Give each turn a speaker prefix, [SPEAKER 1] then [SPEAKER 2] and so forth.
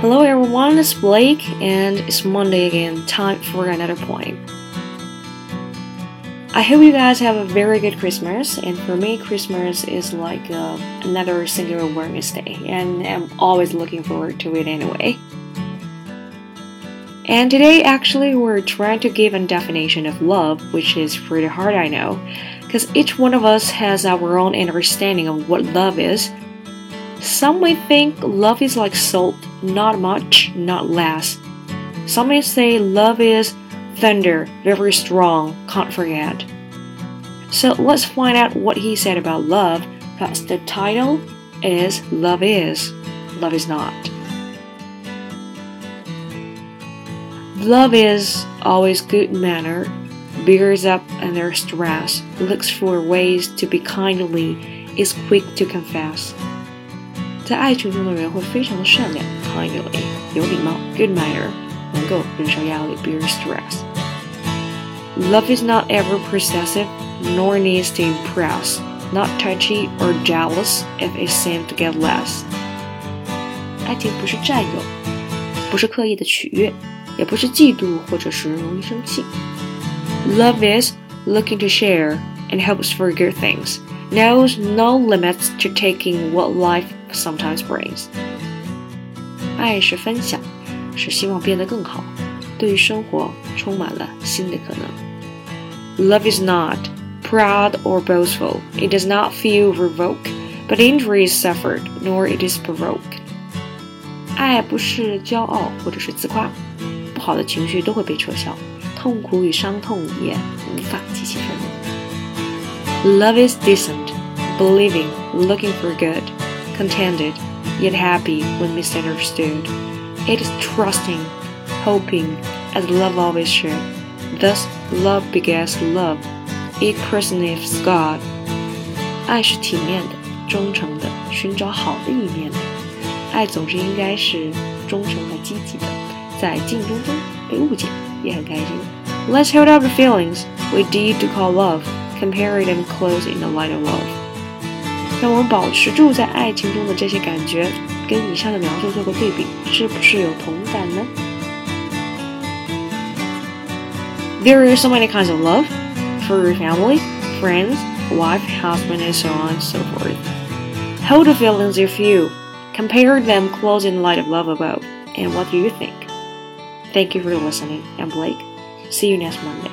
[SPEAKER 1] Hello everyone, it's Blake, and it's Monday again. Time for another poem. I hope you guys have a very good Christmas, and for me, Christmas is like uh, another singular awareness day, and I'm always looking forward to it anyway. And today, actually, we're trying to give a definition of love, which is pretty hard, I know, because each one of us has our own understanding of what love is some may think love is like salt, not much, not less. Some may say love is thunder, very strong, can't forget. So let's find out what he said about love. That's the title is Love Is, Love Is Not. Love is always good manner, bears up under stress, looks for ways to be kindly, is quick to confess. 在爱情中的人会非常的善良，kindly 有礼貌，good manner 能够忍受压力，bear stress。Love is not ever possessive, nor needs to impress, not touchy or jealous if it seems to get less。爱情不是占有，不是刻意的取悦，也不是嫉妒或者是容易生气。Love is looking to share and hopes for good things knows no limits to taking what life sometimes brings。爱是分享，是希望变得更好，对于生活充满了新的可能。Love is not proud or boastful. It does not feel revoke, but injury is suffered, nor it is provoked. 爱不是骄傲或者是自夸，不好的情绪都会被撤销，痛苦与伤痛也无法激起愤怒。Love is decent, believing, looking for good, contented, yet happy when misunderstood. It is trusting, hoping, as love always should. Thus, love begets love. It personates God. 爱是体面的、忠诚的，寻找好的一面的。爱总是应该是忠诚和积极的，在竞争中被误解也很开心。Let's hold up the feelings we deed to call love compare them close in the light of love。 让我们保持住在爱情中的这些感觉，跟以上的描述做个对比，是不是有同感呢？There are so many kinds of love for your family, friends, wife, husband, and so on and so forth. Hold the feelings you feel. Compare them close in the light of love above. And what do you think? Thank you for listening. I'm Blake. See you next Monday.